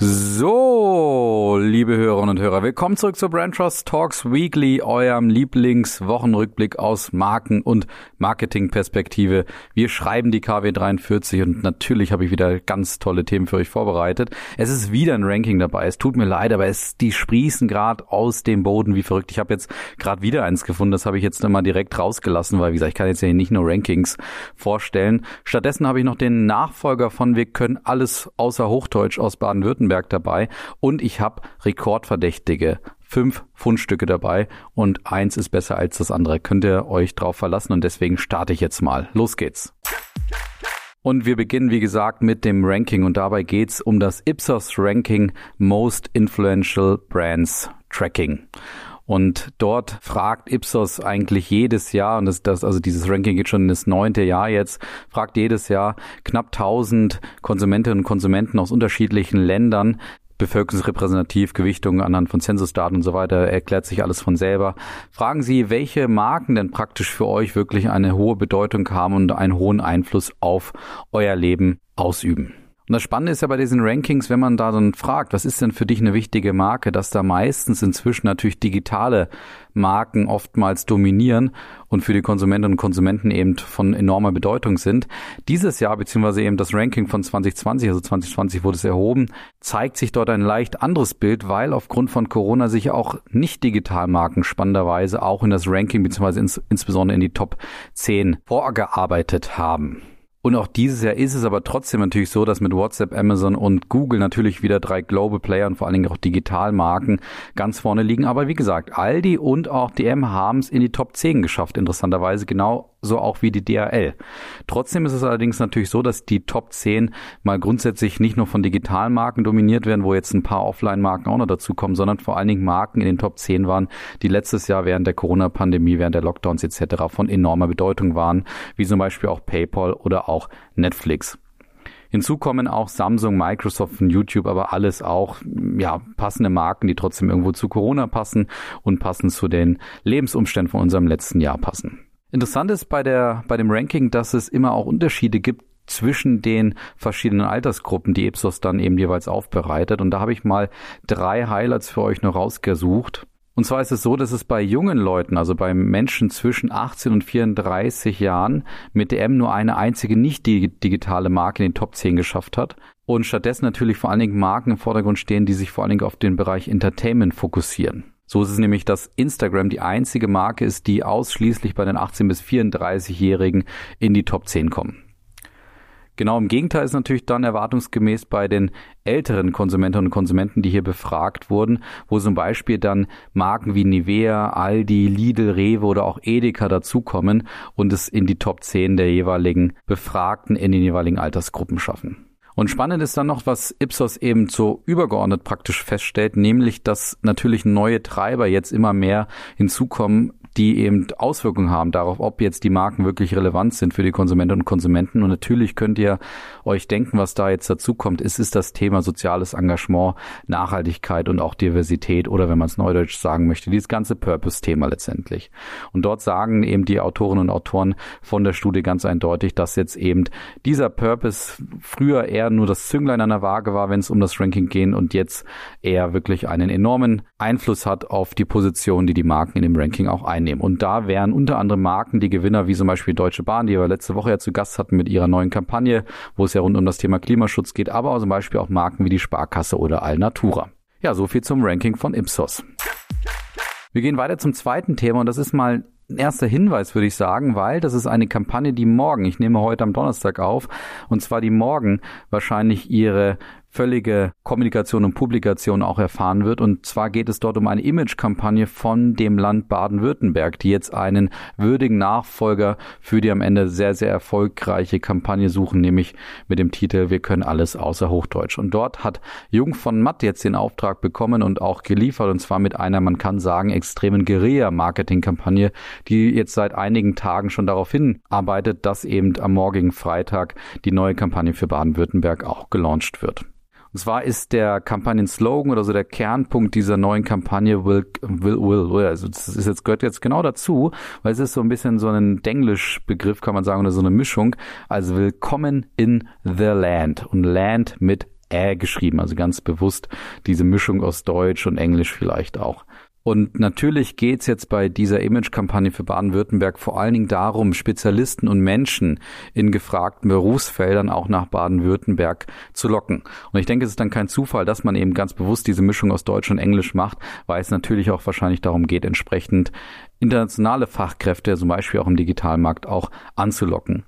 So, liebe Hörerinnen und Hörer, willkommen zurück zu Brand Trust Talks Weekly, eurem Lieblingswochenrückblick aus Marken- und Marketingperspektive. Wir schreiben die KW 43 und natürlich habe ich wieder ganz tolle Themen für euch vorbereitet. Es ist wieder ein Ranking dabei. Es tut mir leid, aber es, die sprießen gerade aus dem Boden wie verrückt. Ich habe jetzt gerade wieder eins gefunden, das habe ich jetzt immer direkt rausgelassen, weil wie gesagt, ich kann jetzt ja nicht nur Rankings vorstellen. Stattdessen habe ich noch den Nachfolger von Wir können alles außer Hochdeutsch aus Baden-Württemberg Württemberg dabei und ich habe Rekordverdächtige. Fünf Fundstücke dabei und eins ist besser als das andere. Könnt ihr euch drauf verlassen und deswegen starte ich jetzt mal. Los geht's. Und wir beginnen, wie gesagt, mit dem Ranking und dabei geht's um das Ipsos Ranking Most Influential Brands Tracking. Und dort fragt Ipsos eigentlich jedes Jahr, und das, das, also dieses Ranking geht schon in das neunte Jahr jetzt, fragt jedes Jahr knapp 1000 Konsumentinnen und Konsumenten aus unterschiedlichen Ländern, bevölkerungsrepräsentativ, Gewichtungen anhand von Zensusdaten und so weiter, erklärt sich alles von selber. Fragen Sie, welche Marken denn praktisch für euch wirklich eine hohe Bedeutung haben und einen hohen Einfluss auf euer Leben ausüben. Und das Spannende ist ja bei diesen Rankings, wenn man da dann fragt, was ist denn für dich eine wichtige Marke, dass da meistens inzwischen natürlich digitale Marken oftmals dominieren und für die Konsumentinnen und Konsumenten eben von enormer Bedeutung sind. Dieses Jahr, beziehungsweise eben das Ranking von 2020, also 2020 wurde es erhoben, zeigt sich dort ein leicht anderes Bild, weil aufgrund von Corona sich auch nicht Digitalmarken spannenderweise auch in das Ranking, beziehungsweise ins, insbesondere in die Top 10 vorgearbeitet haben. Und auch dieses Jahr ist es aber trotzdem natürlich so, dass mit WhatsApp, Amazon und Google natürlich wieder drei Global Player und vor allen Dingen auch Digitalmarken ganz vorne liegen. Aber wie gesagt, Aldi und auch DM haben es in die Top 10 geschafft, interessanterweise genau so auch wie die DHL. Trotzdem ist es allerdings natürlich so, dass die Top 10 mal grundsätzlich nicht nur von Digitalmarken dominiert werden, wo jetzt ein paar Offline-Marken auch noch dazukommen, sondern vor allen Dingen Marken in den Top 10 waren, die letztes Jahr während der Corona-Pandemie, während der Lockdowns etc. von enormer Bedeutung waren, wie zum Beispiel auch PayPal oder auch Netflix. Hinzu kommen auch Samsung, Microsoft und YouTube, aber alles auch ja, passende Marken, die trotzdem irgendwo zu Corona passen und passend zu den Lebensumständen von unserem letzten Jahr passen. Interessant ist bei der, bei dem Ranking, dass es immer auch Unterschiede gibt zwischen den verschiedenen Altersgruppen, die Ipsos dann eben jeweils aufbereitet. Und da habe ich mal drei Highlights für euch noch rausgesucht. Und zwar ist es so, dass es bei jungen Leuten, also bei Menschen zwischen 18 und 34 Jahren, mit DM nur eine einzige nicht digitale Marke in den Top 10 geschafft hat. Und stattdessen natürlich vor allen Dingen Marken im Vordergrund stehen, die sich vor allen Dingen auf den Bereich Entertainment fokussieren. So ist es nämlich, dass Instagram die einzige Marke ist, die ausschließlich bei den 18 bis 34-Jährigen in die Top 10 kommen. Genau im Gegenteil ist natürlich dann erwartungsgemäß bei den älteren Konsumentinnen und Konsumenten, die hier befragt wurden, wo zum Beispiel dann Marken wie Nivea, Aldi, Lidl, Rewe oder auch Edeka dazukommen und es in die Top 10 der jeweiligen Befragten in den jeweiligen Altersgruppen schaffen. Und spannend ist dann noch, was Ipsos eben so übergeordnet praktisch feststellt, nämlich, dass natürlich neue Treiber jetzt immer mehr hinzukommen, die eben Auswirkungen haben darauf, ob jetzt die Marken wirklich relevant sind für die Konsumentinnen und Konsumenten. Und natürlich könnt ihr euch denken, was da jetzt dazu kommt. Es ist das Thema soziales Engagement, Nachhaltigkeit und auch Diversität oder wenn man es neudeutsch sagen möchte, dieses ganze Purpose-Thema letztendlich. Und dort sagen eben die Autorinnen und Autoren von der Studie ganz eindeutig, dass jetzt eben dieser Purpose früher eher nur das Zünglein an der Waage war, wenn es um das Ranking geht und jetzt eher wirklich einen enormen Einfluss hat auf die Position, die die Marken in dem Ranking auch einnehmen einnehmen. Und da wären unter anderem Marken die Gewinner, wie zum Beispiel Deutsche Bahn, die wir letzte Woche ja zu Gast hatten mit ihrer neuen Kampagne, wo es ja rund um das Thema Klimaschutz geht, aber auch zum Beispiel auch Marken wie die Sparkasse oder Alnatura. Ja, so viel zum Ranking von Ipsos. Wir gehen weiter zum zweiten Thema und das ist mal ein erster Hinweis, würde ich sagen, weil das ist eine Kampagne, die morgen, ich nehme heute am Donnerstag auf, und zwar die morgen wahrscheinlich ihre völlige Kommunikation und Publikation auch erfahren wird. Und zwar geht es dort um eine Imagekampagne von dem Land Baden-Württemberg, die jetzt einen würdigen Nachfolger für die am Ende sehr, sehr erfolgreiche Kampagne suchen, nämlich mit dem Titel Wir können alles außer Hochdeutsch. Und dort hat Jung von Matt jetzt den Auftrag bekommen und auch geliefert, und zwar mit einer, man kann sagen, extremen Guerilla-Marketing-Kampagne, die jetzt seit einigen Tagen schon darauf hinarbeitet, dass eben am morgigen Freitag die neue Kampagne für Baden-Württemberg auch gelauncht wird. Und zwar ist der Kampagnen-Slogan oder so der Kernpunkt dieser neuen Kampagne will, will, will, will. Also das ist jetzt, gehört jetzt genau dazu, weil es ist so ein bisschen so ein Denglisch-Begriff, kann man sagen, oder so eine Mischung. Also willkommen in the land und Land mit Ä geschrieben, also ganz bewusst diese Mischung aus Deutsch und Englisch vielleicht auch. Und natürlich geht's jetzt bei dieser Image-Kampagne für Baden-Württemberg vor allen Dingen darum, Spezialisten und Menschen in gefragten Berufsfeldern auch nach Baden-Württemberg zu locken. Und ich denke, es ist dann kein Zufall, dass man eben ganz bewusst diese Mischung aus Deutsch und Englisch macht, weil es natürlich auch wahrscheinlich darum geht, entsprechend internationale Fachkräfte, zum Beispiel auch im Digitalmarkt, auch anzulocken.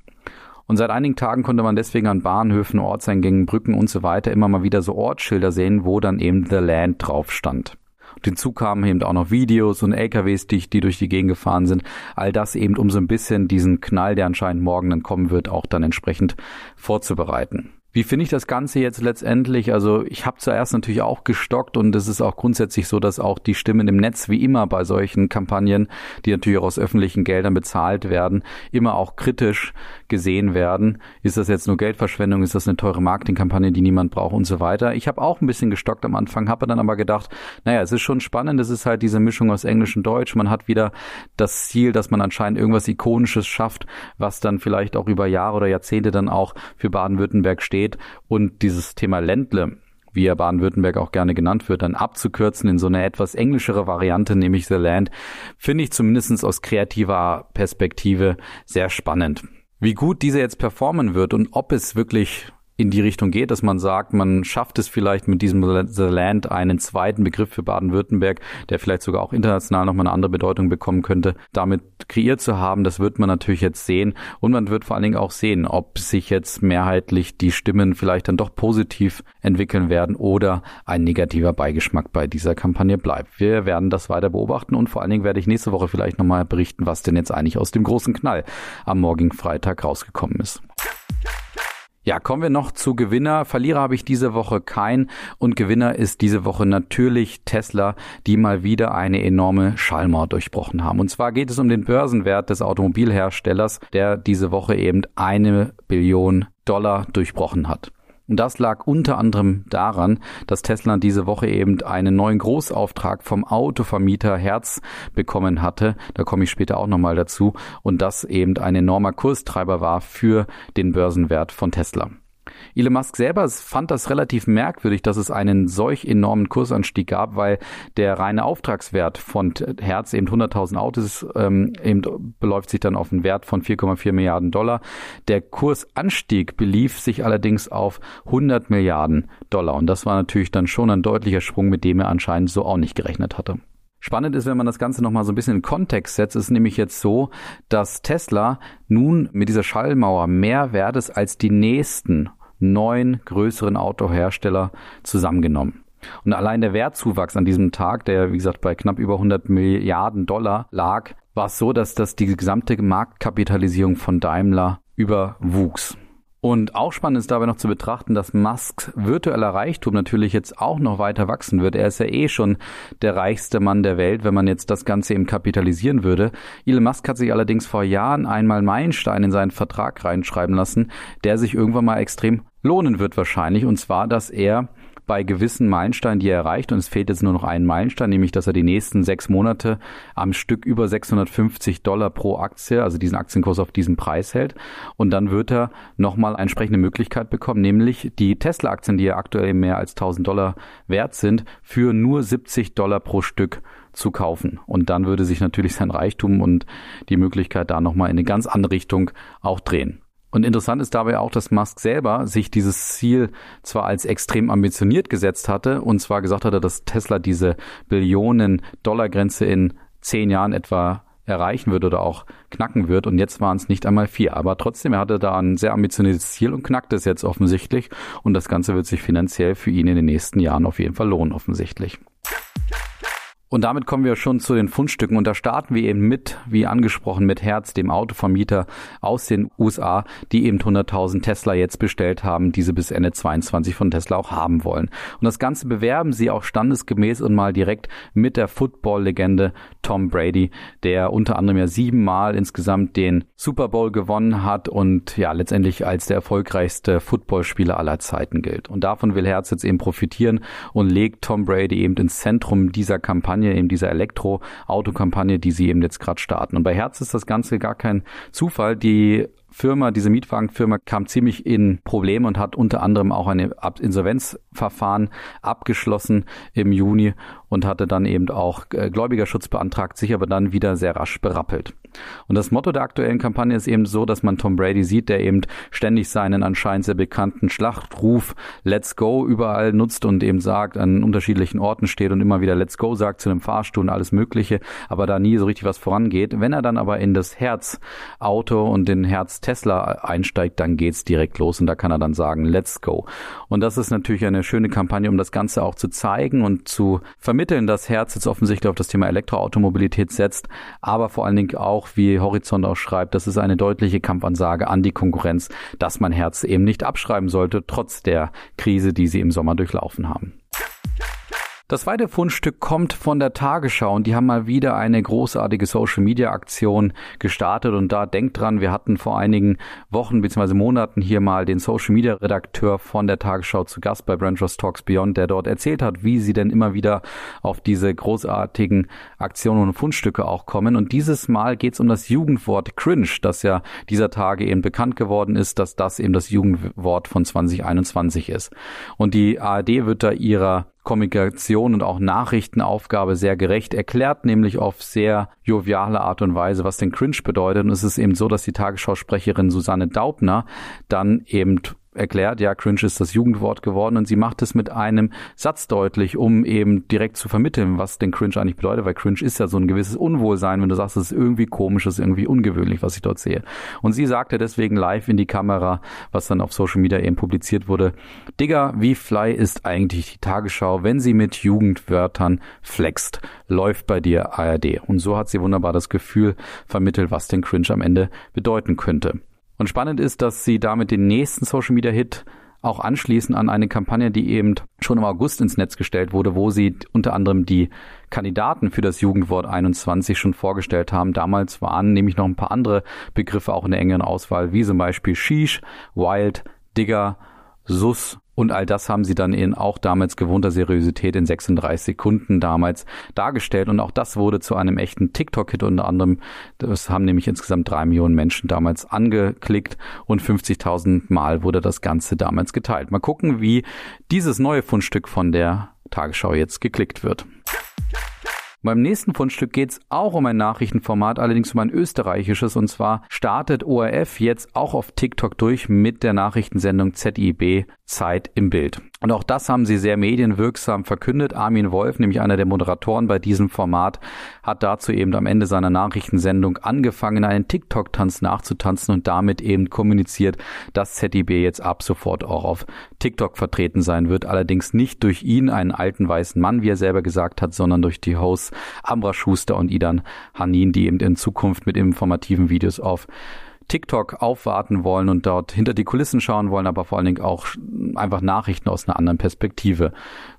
Und seit einigen Tagen konnte man deswegen an Bahnhöfen, Ortseingängen, Brücken und so weiter immer mal wieder so Ortsschilder sehen, wo dann eben The Land drauf stand. Und hinzu kamen eben auch noch Videos und LKWs, die, die durch die Gegend gefahren sind. All das eben, um so ein bisschen diesen Knall, der anscheinend morgen dann kommen wird, auch dann entsprechend vorzubereiten. Wie finde ich das Ganze jetzt letztendlich? Also ich habe zuerst natürlich auch gestockt und es ist auch grundsätzlich so, dass auch die Stimmen im Netz, wie immer bei solchen Kampagnen, die natürlich auch aus öffentlichen Geldern bezahlt werden, immer auch kritisch gesehen werden. Ist das jetzt nur Geldverschwendung? Ist das eine teure Marketingkampagne, die niemand braucht und so weiter? Ich habe auch ein bisschen gestockt am Anfang, habe dann aber gedacht, naja, es ist schon spannend, es ist halt diese Mischung aus Englisch und Deutsch. Man hat wieder das Ziel, dass man anscheinend irgendwas Ikonisches schafft, was dann vielleicht auch über Jahre oder Jahrzehnte dann auch für Baden-Württemberg steht steht und dieses Thema Ländle wie er Baden-Württemberg auch gerne genannt wird, dann abzukürzen in so eine etwas englischere Variante, nämlich The Land, finde ich zumindest aus kreativer Perspektive sehr spannend. Wie gut diese jetzt performen wird und ob es wirklich in die Richtung geht, dass man sagt, man schafft es vielleicht mit diesem The Land einen zweiten Begriff für Baden-Württemberg, der vielleicht sogar auch international nochmal eine andere Bedeutung bekommen könnte, damit kreiert zu haben. Das wird man natürlich jetzt sehen und man wird vor allen Dingen auch sehen, ob sich jetzt mehrheitlich die Stimmen vielleicht dann doch positiv entwickeln werden oder ein negativer Beigeschmack bei dieser Kampagne bleibt. Wir werden das weiter beobachten und vor allen Dingen werde ich nächste Woche vielleicht nochmal berichten, was denn jetzt eigentlich aus dem großen Knall am morgigen Freitag rausgekommen ist. Ja, kommen wir noch zu Gewinner. Verlierer habe ich diese Woche kein und Gewinner ist diese Woche natürlich Tesla, die mal wieder eine enorme Schallmauer durchbrochen haben. Und zwar geht es um den Börsenwert des Automobilherstellers, der diese Woche eben eine Billion Dollar durchbrochen hat. Und das lag unter anderem daran, dass Tesla diese Woche eben einen neuen Großauftrag vom Autovermieter Herz bekommen hatte. Da komme ich später auch nochmal dazu. Und das eben ein enormer Kurstreiber war für den Börsenwert von Tesla. Elon Musk selber fand das relativ merkwürdig, dass es einen solch enormen Kursanstieg gab, weil der reine Auftragswert von Herz eben 100.000 Autos ähm, eben beläuft sich dann auf einen Wert von 4,4 Milliarden Dollar. Der Kursanstieg belief sich allerdings auf 100 Milliarden Dollar und das war natürlich dann schon ein deutlicher Sprung, mit dem er anscheinend so auch nicht gerechnet hatte. Spannend ist, wenn man das Ganze nochmal so ein bisschen in Kontext setzt, ist nämlich jetzt so, dass Tesla nun mit dieser Schallmauer mehr wert ist als die nächsten neun größeren Autohersteller zusammengenommen. Und allein der Wertzuwachs an diesem Tag, der wie gesagt bei knapp über 100 Milliarden Dollar lag, war es so, dass das die gesamte Marktkapitalisierung von Daimler überwuchs. Und auch spannend ist dabei noch zu betrachten, dass Musks virtueller Reichtum natürlich jetzt auch noch weiter wachsen wird. Er ist ja eh schon der reichste Mann der Welt, wenn man jetzt das Ganze eben kapitalisieren würde. Elon Musk hat sich allerdings vor Jahren einmal Meilenstein in seinen Vertrag reinschreiben lassen, der sich irgendwann mal extrem lohnen wird wahrscheinlich. Und zwar, dass er bei gewissen Meilensteinen, die er erreicht, und es fehlt jetzt nur noch ein Meilenstein, nämlich dass er die nächsten sechs Monate am Stück über 650 Dollar pro Aktie, also diesen Aktienkurs auf diesem Preis hält. Und dann wird er nochmal eine entsprechende Möglichkeit bekommen, nämlich die Tesla-Aktien, die ja aktuell mehr als 1000 Dollar wert sind, für nur 70 Dollar pro Stück zu kaufen. Und dann würde sich natürlich sein Reichtum und die Möglichkeit da nochmal in eine ganz andere Richtung auch drehen. Und interessant ist dabei auch, dass Musk selber sich dieses Ziel zwar als extrem ambitioniert gesetzt hatte und zwar gesagt hatte, dass Tesla diese Billionen-Dollar-Grenze in zehn Jahren etwa erreichen wird oder auch knacken wird. Und jetzt waren es nicht einmal vier. Aber trotzdem, er hatte da ein sehr ambitioniertes Ziel und knackt es jetzt offensichtlich. Und das Ganze wird sich finanziell für ihn in den nächsten Jahren auf jeden Fall lohnen, offensichtlich. Und damit kommen wir schon zu den Fundstücken und da starten wir eben mit, wie angesprochen, mit Herz, dem Autovermieter aus den USA, die eben 100.000 Tesla jetzt bestellt haben, diese bis Ende 22 von Tesla auch haben wollen. Und das Ganze bewerben sie auch standesgemäß und mal direkt mit der Football-Legende Tom Brady, der unter anderem ja siebenmal insgesamt den Super Bowl gewonnen hat und ja letztendlich als der erfolgreichste Footballspieler aller Zeiten gilt. Und davon will Herz jetzt eben profitieren und legt Tom Brady eben ins Zentrum dieser Kampagne Kampagne, eben dieser Elektroauto-Kampagne, die sie eben jetzt gerade starten. Und bei Herz ist das Ganze gar kein Zufall. Die Firma, diese Mietwagenfirma kam ziemlich in Probleme und hat unter anderem auch ein Insolvenzverfahren abgeschlossen im Juni und hatte dann eben auch äh, Gläubigerschutz beantragt, sich aber dann wieder sehr rasch berappelt. Und das Motto der aktuellen Kampagne ist eben so, dass man Tom Brady sieht, der eben ständig seinen anscheinend sehr bekannten Schlachtruf Let's Go überall nutzt und eben sagt, an unterschiedlichen Orten steht und immer wieder Let's Go sagt zu einem Fahrstuhl und alles Mögliche, aber da nie so richtig was vorangeht. Wenn er dann aber in das Herz-Auto und den Herz-Tesla einsteigt, dann geht's direkt los und da kann er dann sagen Let's Go. Und das ist natürlich eine schöne Kampagne, um das Ganze auch zu zeigen und zu vermitteln, dass Herz jetzt offensichtlich auf das Thema Elektroautomobilität setzt, aber vor allen Dingen auch, wie Horizont auch schreibt, das ist eine deutliche Kampfansage an die Konkurrenz, dass man Herz eben nicht abschreiben sollte, trotz der Krise, die sie im Sommer durchlaufen haben. Das zweite Fundstück kommt von der Tagesschau und die haben mal wieder eine großartige Social Media Aktion gestartet und da denkt dran, wir hatten vor einigen Wochen bzw. Monaten hier mal den Social Media Redakteur von der Tagesschau zu Gast bei Branchers Talks Beyond, der dort erzählt hat, wie sie denn immer wieder auf diese großartigen Aktionen und Fundstücke auch kommen und dieses Mal geht es um das Jugendwort Cringe, das ja dieser Tage eben bekannt geworden ist, dass das eben das Jugendwort von 2021 ist. Und die ARD wird da ihrer Kommunikation und auch Nachrichtenaufgabe sehr gerecht, erklärt nämlich auf sehr joviale Art und Weise, was denn Cringe bedeutet. Und es ist eben so, dass die Tagesschausprecherin Susanne Daubner dann eben erklärt, ja, cringe ist das Jugendwort geworden und sie macht es mit einem Satz deutlich, um eben direkt zu vermitteln, was denn cringe eigentlich bedeutet, weil cringe ist ja so ein gewisses Unwohlsein, wenn du sagst, es ist irgendwie komisch, es ist irgendwie ungewöhnlich, was ich dort sehe. Und sie sagte deswegen live in die Kamera, was dann auf Social Media eben publiziert wurde, Digga, wie fly ist eigentlich die Tagesschau, wenn sie mit Jugendwörtern flext, läuft bei dir ARD. Und so hat sie wunderbar das Gefühl vermittelt, was denn cringe am Ende bedeuten könnte. Und spannend ist, dass sie damit den nächsten Social Media Hit auch anschließen an eine Kampagne, die eben schon im August ins Netz gestellt wurde, wo sie unter anderem die Kandidaten für das Jugendwort 21 schon vorgestellt haben. Damals waren nämlich noch ein paar andere Begriffe auch in der engeren Auswahl, wie zum Beispiel Sheesh, Wild, Digger, Sus und all das haben sie dann in auch damals gewohnter Seriosität in 36 Sekunden damals dargestellt. Und auch das wurde zu einem echten TikTok-Hit unter anderem. Das haben nämlich insgesamt drei Millionen Menschen damals angeklickt und 50.000 Mal wurde das Ganze damals geteilt. Mal gucken, wie dieses neue Fundstück von der Tagesschau jetzt geklickt wird. Beim nächsten Fundstück geht es auch um ein Nachrichtenformat, allerdings um ein österreichisches. Und zwar startet ORF jetzt auch auf TikTok durch mit der Nachrichtensendung ZIB Zeit im Bild. Und auch das haben sie sehr medienwirksam verkündet. Armin Wolf, nämlich einer der Moderatoren bei diesem Format, hat dazu eben am Ende seiner Nachrichtensendung angefangen, einen TikTok-Tanz nachzutanzen und damit eben kommuniziert, dass ZDB jetzt ab sofort auch auf TikTok vertreten sein wird. Allerdings nicht durch ihn, einen alten weißen Mann, wie er selber gesagt hat, sondern durch die Hosts Ambra Schuster und Idan Hanin, die eben in Zukunft mit informativen Videos auf TikTok aufwarten wollen und dort hinter die Kulissen schauen wollen, aber vor allen Dingen auch einfach Nachrichten aus einer anderen Perspektive,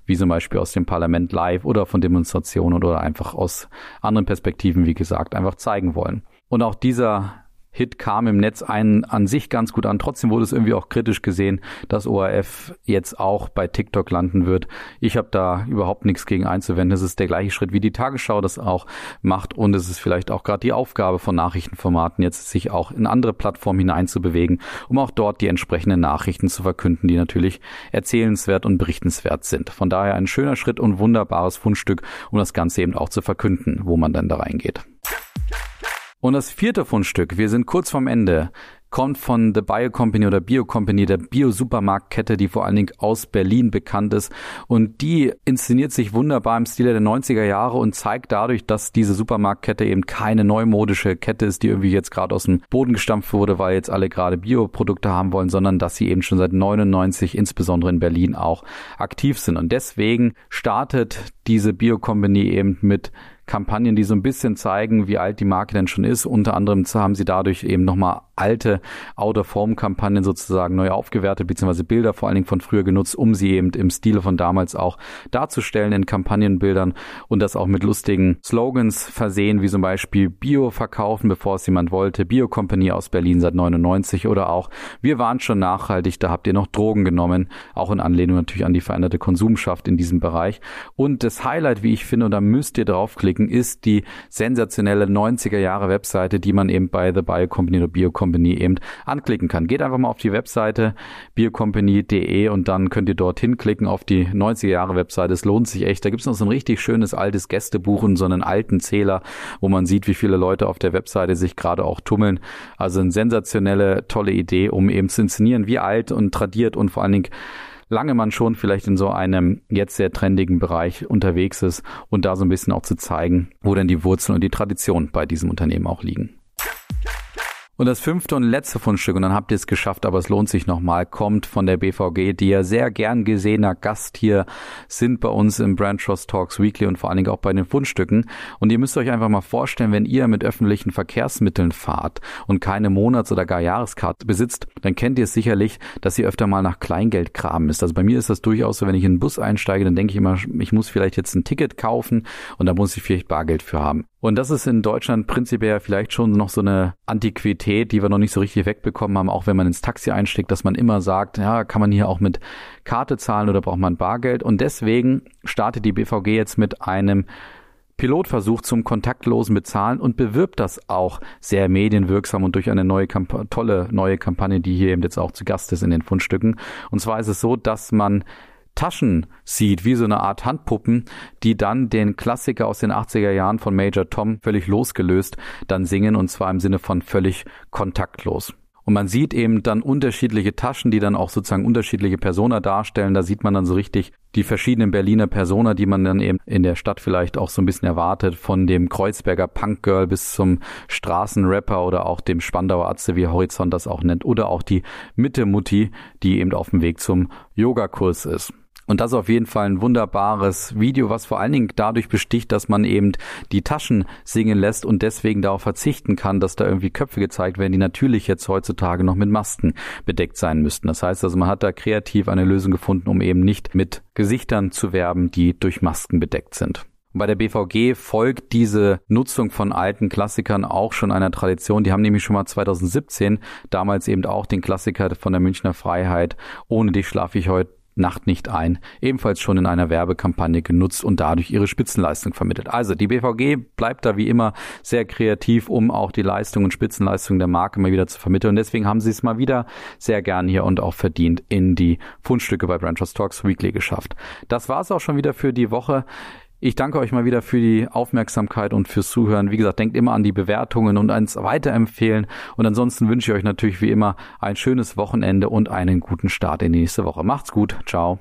wie zum Beispiel aus dem Parlament live oder von Demonstrationen oder einfach aus anderen Perspektiven, wie gesagt, einfach zeigen wollen. Und auch dieser Hit kam im Netz einen an sich ganz gut an. Trotzdem wurde es irgendwie auch kritisch gesehen, dass ORF jetzt auch bei TikTok landen wird. Ich habe da überhaupt nichts gegen einzuwenden. Es ist der gleiche Schritt, wie die Tagesschau das auch macht. Und es ist vielleicht auch gerade die Aufgabe von Nachrichtenformaten, jetzt sich auch in andere Plattformen hineinzubewegen, um auch dort die entsprechenden Nachrichten zu verkünden, die natürlich erzählenswert und berichtenswert sind. Von daher ein schöner Schritt und wunderbares Fundstück, um das Ganze eben auch zu verkünden, wo man dann da reingeht. Und das vierte Fundstück, wir sind kurz vorm Ende, kommt von The Bio Company oder Bio Company, der Bio-Supermarktkette, die vor allen Dingen aus Berlin bekannt ist. Und die inszeniert sich wunderbar im Stile der 90er Jahre und zeigt dadurch, dass diese Supermarktkette eben keine neumodische Kette ist, die irgendwie jetzt gerade aus dem Boden gestampft wurde, weil jetzt alle gerade Bioprodukte haben wollen, sondern dass sie eben schon seit 99 insbesondere in Berlin auch aktiv sind. Und deswegen startet diese Bio Company eben mit Kampagnen, die so ein bisschen zeigen, wie alt die Marke denn schon ist. Unter anderem haben sie dadurch eben nochmal alte Out-of-Home-Kampagnen sozusagen neu aufgewertet, beziehungsweise Bilder vor allen Dingen von früher genutzt, um sie eben im Stile von damals auch darzustellen in Kampagnenbildern und das auch mit lustigen Slogans versehen, wie zum Beispiel Bio verkaufen, bevor es jemand wollte, Bio Company aus Berlin seit 99 oder auch Wir waren schon nachhaltig, da habt ihr noch Drogen genommen, auch in Anlehnung natürlich an die veränderte Konsumschaft in diesem Bereich. Und das Highlight, wie ich finde, und da müsst ihr draufklicken, ist die sensationelle 90er Jahre Webseite, die man eben bei The Bio Company oder Bio Company eben anklicken kann. Geht einfach mal auf die Webseite biocompany.de und dann könnt ihr dorthin klicken auf die 90er Jahre Webseite. Es lohnt sich echt. Da gibt es noch so ein richtig schönes altes Gästebuch und so einen alten Zähler, wo man sieht, wie viele Leute auf der Webseite sich gerade auch tummeln. Also eine sensationelle, tolle Idee, um eben zu inszenieren, wie alt und tradiert und vor allen Dingen lange man schon vielleicht in so einem jetzt sehr trendigen Bereich unterwegs ist und da so ein bisschen auch zu zeigen, wo denn die Wurzeln und die Tradition bei diesem Unternehmen auch liegen. Und das fünfte und letzte Fundstück, und dann habt ihr es geschafft, aber es lohnt sich nochmal, kommt von der BVG, die ja sehr gern gesehener Gast hier sind bei uns im Brand Trust Talks Weekly und vor allen Dingen auch bei den Fundstücken. Und ihr müsst euch einfach mal vorstellen, wenn ihr mit öffentlichen Verkehrsmitteln fahrt und keine Monats- oder gar Jahreskarte besitzt, dann kennt ihr es sicherlich, dass ihr öfter mal nach Kleingeld graben müsst. Also bei mir ist das durchaus so, wenn ich in einen Bus einsteige, dann denke ich immer, ich muss vielleicht jetzt ein Ticket kaufen und da muss ich vielleicht Bargeld für haben. Und das ist in Deutschland prinzipiell vielleicht schon noch so eine Antiquität, die wir noch nicht so richtig wegbekommen haben, auch wenn man ins Taxi einsteigt, dass man immer sagt, ja, kann man hier auch mit Karte zahlen oder braucht man Bargeld? Und deswegen startet die BVG jetzt mit einem Pilotversuch zum kontaktlosen Bezahlen und bewirbt das auch sehr medienwirksam und durch eine neue Kamp tolle neue Kampagne, die hier eben jetzt auch zu Gast ist in den Fundstücken. Und zwar ist es so, dass man Taschen sieht, wie so eine Art Handpuppen, die dann den Klassiker aus den 80er Jahren von Major Tom völlig losgelöst dann singen und zwar im Sinne von völlig kontaktlos. Und man sieht eben dann unterschiedliche Taschen, die dann auch sozusagen unterschiedliche Persona darstellen. Da sieht man dann so richtig die verschiedenen Berliner Persona, die man dann eben in der Stadt vielleicht auch so ein bisschen erwartet, von dem Kreuzberger Punkgirl bis zum Straßenrapper oder auch dem Spandauer Atze, wie Horizont das auch nennt, oder auch die Mitte-Mutti, die eben auf dem Weg zum Yogakurs ist. Und das ist auf jeden Fall ein wunderbares Video, was vor allen Dingen dadurch besticht, dass man eben die Taschen singen lässt und deswegen darauf verzichten kann, dass da irgendwie Köpfe gezeigt werden, die natürlich jetzt heutzutage noch mit Masken bedeckt sein müssten. Das heißt also, man hat da kreativ eine Lösung gefunden, um eben nicht mit Gesichtern zu werben, die durch Masken bedeckt sind. Bei der BVG folgt diese Nutzung von alten Klassikern auch schon einer Tradition. Die haben nämlich schon mal 2017 damals eben auch den Klassiker von der Münchner Freiheit Ohne dich schlafe ich heute Nacht nicht ein, ebenfalls schon in einer Werbekampagne genutzt und dadurch ihre Spitzenleistung vermittelt. Also die BVG bleibt da wie immer sehr kreativ, um auch die Leistung und Spitzenleistung der Marke mal wieder zu vermitteln. Und deswegen haben sie es mal wieder sehr gern hier und auch verdient in die Fundstücke bei Brand Talks Weekly geschafft. Das war es auch schon wieder für die Woche. Ich danke euch mal wieder für die Aufmerksamkeit und fürs Zuhören. Wie gesagt, denkt immer an die Bewertungen und ans Weiterempfehlen. Und ansonsten wünsche ich euch natürlich wie immer ein schönes Wochenende und einen guten Start in die nächste Woche. Macht's gut. Ciao.